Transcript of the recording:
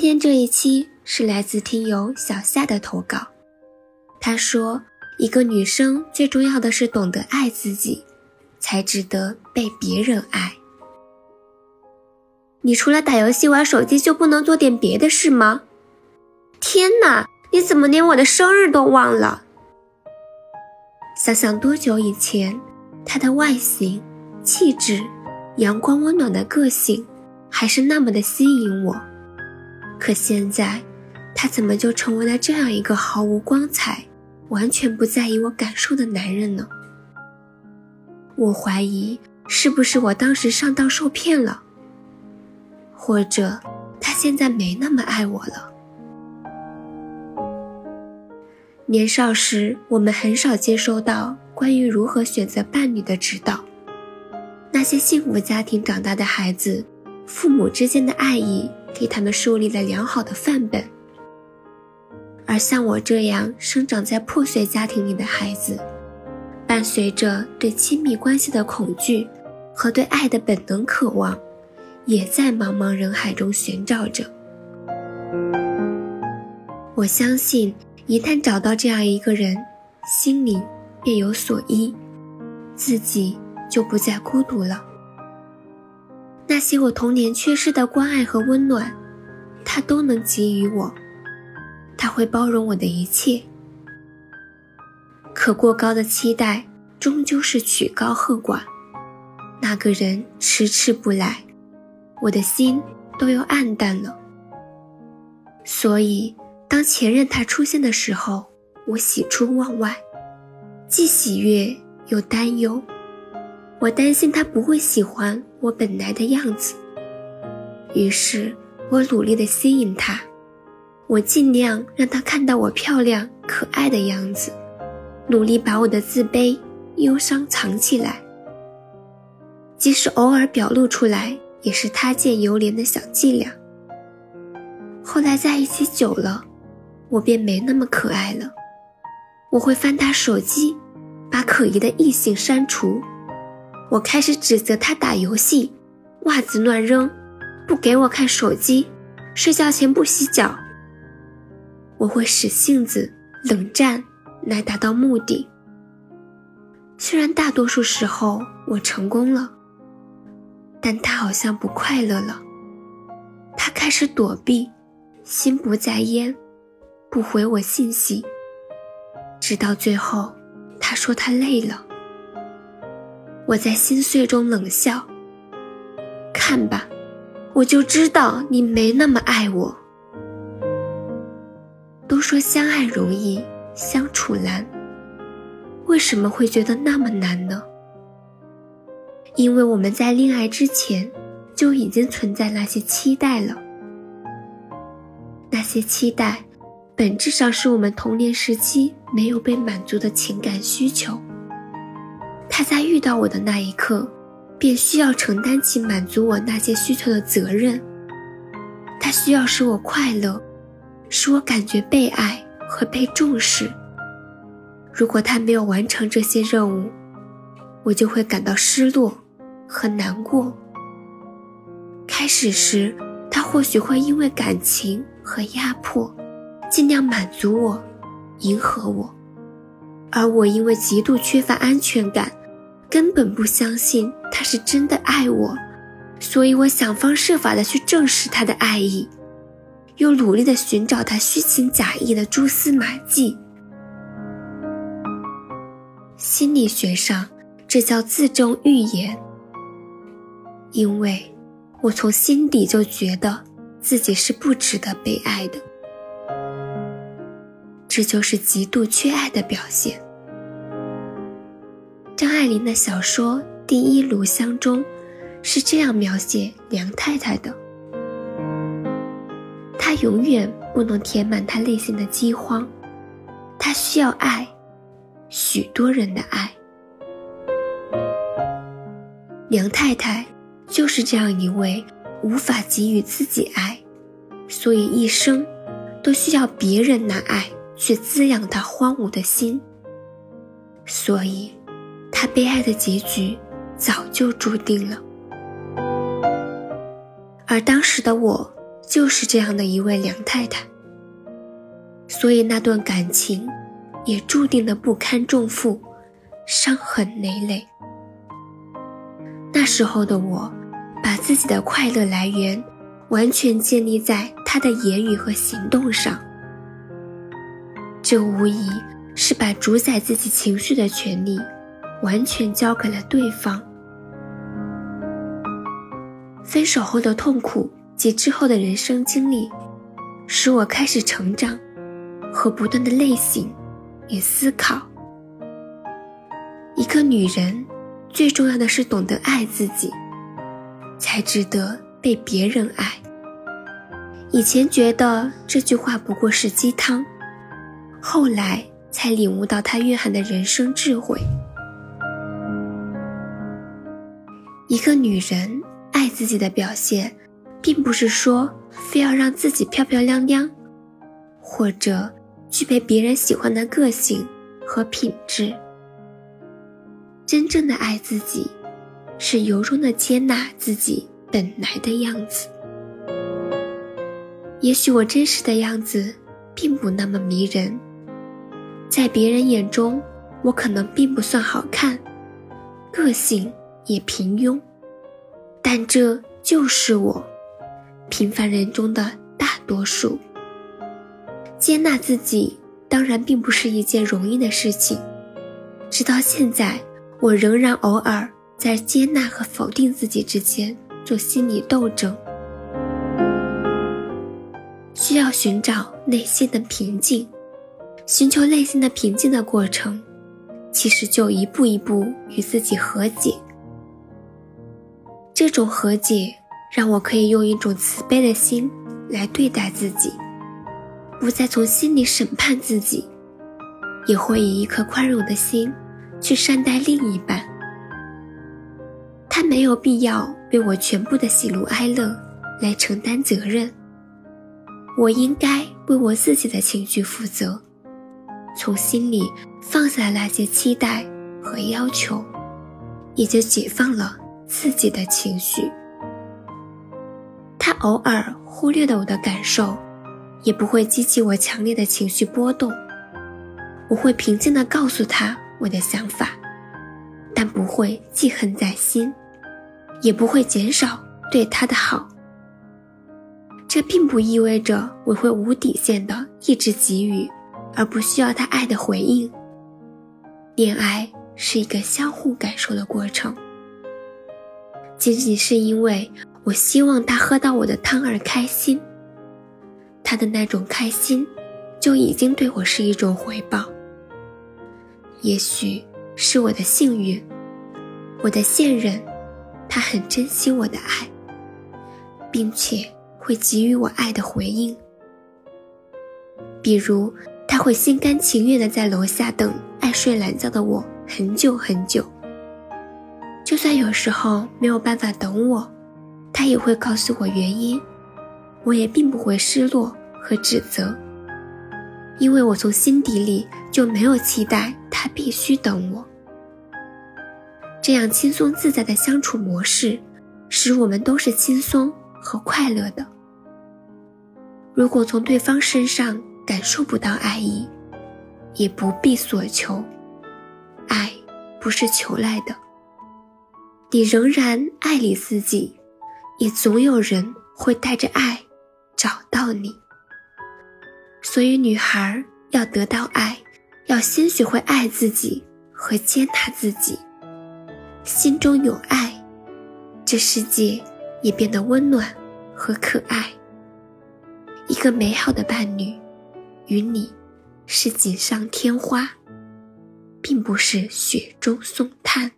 今天这一期是来自听友小夏的投稿。他说：“一个女生最重要的是懂得爱自己，才值得被别人爱。你除了打游戏、玩手机，就不能做点别的事吗？天哪，你怎么连我的生日都忘了？想想多久以前，他的外形、气质、阳光温暖的个性，还是那么的吸引我。”可现在，他怎么就成为了这样一个毫无光彩、完全不在意我感受的男人呢？我怀疑是不是我当时上当受骗了，或者他现在没那么爱我了。年少时，我们很少接收到关于如何选择伴侣的指导，那些幸福家庭长大的孩子，父母之间的爱意。给他们树立了良好的范本，而像我这样生长在破碎家庭里的孩子，伴随着对亲密关系的恐惧和对爱的本能渴望，也在茫茫人海中寻找着。我相信，一旦找到这样一个人，心灵便有所依，自己就不再孤独了。那些我童年缺失的关爱和温暖，他都能给予我。他会包容我的一切。可过高的期待终究是曲高和寡。那个人迟迟不来，我的心都要暗淡了。所以，当前任他出现的时候，我喜出望外，既喜悦又担忧。我担心他不会喜欢我本来的样子，于是我努力地吸引他，我尽量让他看到我漂亮可爱的样子，努力把我的自卑、忧伤藏起来，即使偶尔表露出来，也是他见犹怜的小伎俩。后来在一起久了，我便没那么可爱了，我会翻他手机，把可疑的异性删除。我开始指责他打游戏，袜子乱扔，不给我看手机，睡觉前不洗脚。我会使性子、冷战来达到目的。虽然大多数时候我成功了，但他好像不快乐了。他开始躲避，心不在焉，不回我信息。直到最后，他说他累了。我在心碎中冷笑。看吧，我就知道你没那么爱我。都说相爱容易相处难，为什么会觉得那么难呢？因为我们在恋爱之前就已经存在那些期待了。那些期待，本质上是我们童年时期没有被满足的情感需求。他在遇到我的那一刻，便需要承担起满足我那些需求的责任。他需要使我快乐，使我感觉被爱和被重视。如果他没有完成这些任务，我就会感到失落和难过。开始时，他或许会因为感情和压迫，尽量满足我，迎合我，而我因为极度缺乏安全感。根本不相信他是真的爱我，所以我想方设法的去证实他的爱意，又努力的寻找他虚情假意的蛛丝马迹。心理学上，这叫自证预言。因为我从心底就觉得自己是不值得被爱的，这就是极度缺爱的表现。张爱玲的小说《第一炉香》中是这样描写梁太太的：她永远不能填满她内心的饥荒，她需要爱，许多人的爱。梁太太就是这样一位无法给予自己爱，所以一生都需要别人拿爱去滋养她荒芜的心，所以。他悲哀的结局早就注定了，而当时的我就是这样的一位梁太太，所以那段感情也注定的不堪重负，伤痕累累。那时候的我，把自己的快乐来源完全建立在他的言语和行动上，这无疑是把主宰自己情绪的权利完全交给了对方。分手后的痛苦及之后的人生经历，使我开始成长，和不断的内省与思考。一个女人最重要的是懂得爱自己，才值得被别人爱。以前觉得这句话不过是鸡汤，后来才领悟到它蕴含的人生智慧。一个女人。爱自己的表现，并不是说非要让自己漂漂亮亮，或者具备别人喜欢的个性和品质。真正的爱自己，是由衷的接纳自己本来的样子。也许我真实的样子并不那么迷人，在别人眼中，我可能并不算好看，个性也平庸。但这就是我，平凡人中的大多数。接纳自己当然并不是一件容易的事情，直到现在，我仍然偶尔在接纳和否定自己之间做心理斗争。需要寻找内心的平静，寻求内心的平静的过程，其实就一步一步与自己和解。这种和解让我可以用一种慈悲的心来对待自己，不再从心里审判自己，也会以一颗宽容的心去善待另一半。他没有必要为我全部的喜怒哀乐来承担责任，我应该为我自己的情绪负责，从心里放下那些期待和要求，也就解放了。自己的情绪，他偶尔忽略了我的感受，也不会激起我强烈的情绪波动。我会平静地告诉他我的想法，但不会记恨在心，也不会减少对他的好。这并不意味着我会无底线的一直给予，而不需要他爱的回应。恋爱是一个相互感受的过程。仅仅是因为我希望他喝到我的汤而开心，他的那种开心，就已经对我是一种回报。也许是我的幸运，我的现任，他很珍惜我的爱，并且会给予我爱的回应。比如，他会心甘情愿地在楼下等爱睡懒觉的我很久很久。就算有时候没有办法等我，他也会告诉我原因，我也并不会失落和指责，因为我从心底里就没有期待他必须等我。这样轻松自在的相处模式，使我们都是轻松和快乐的。如果从对方身上感受不到爱意，也不必所求，爱不是求来的。你仍然爱你自己，也总有人会带着爱找到你。所以，女孩要得到爱，要先学会爱自己和接纳自己。心中有爱，这世界也变得温暖和可爱。一个美好的伴侣，与你是锦上添花，并不是雪中送炭。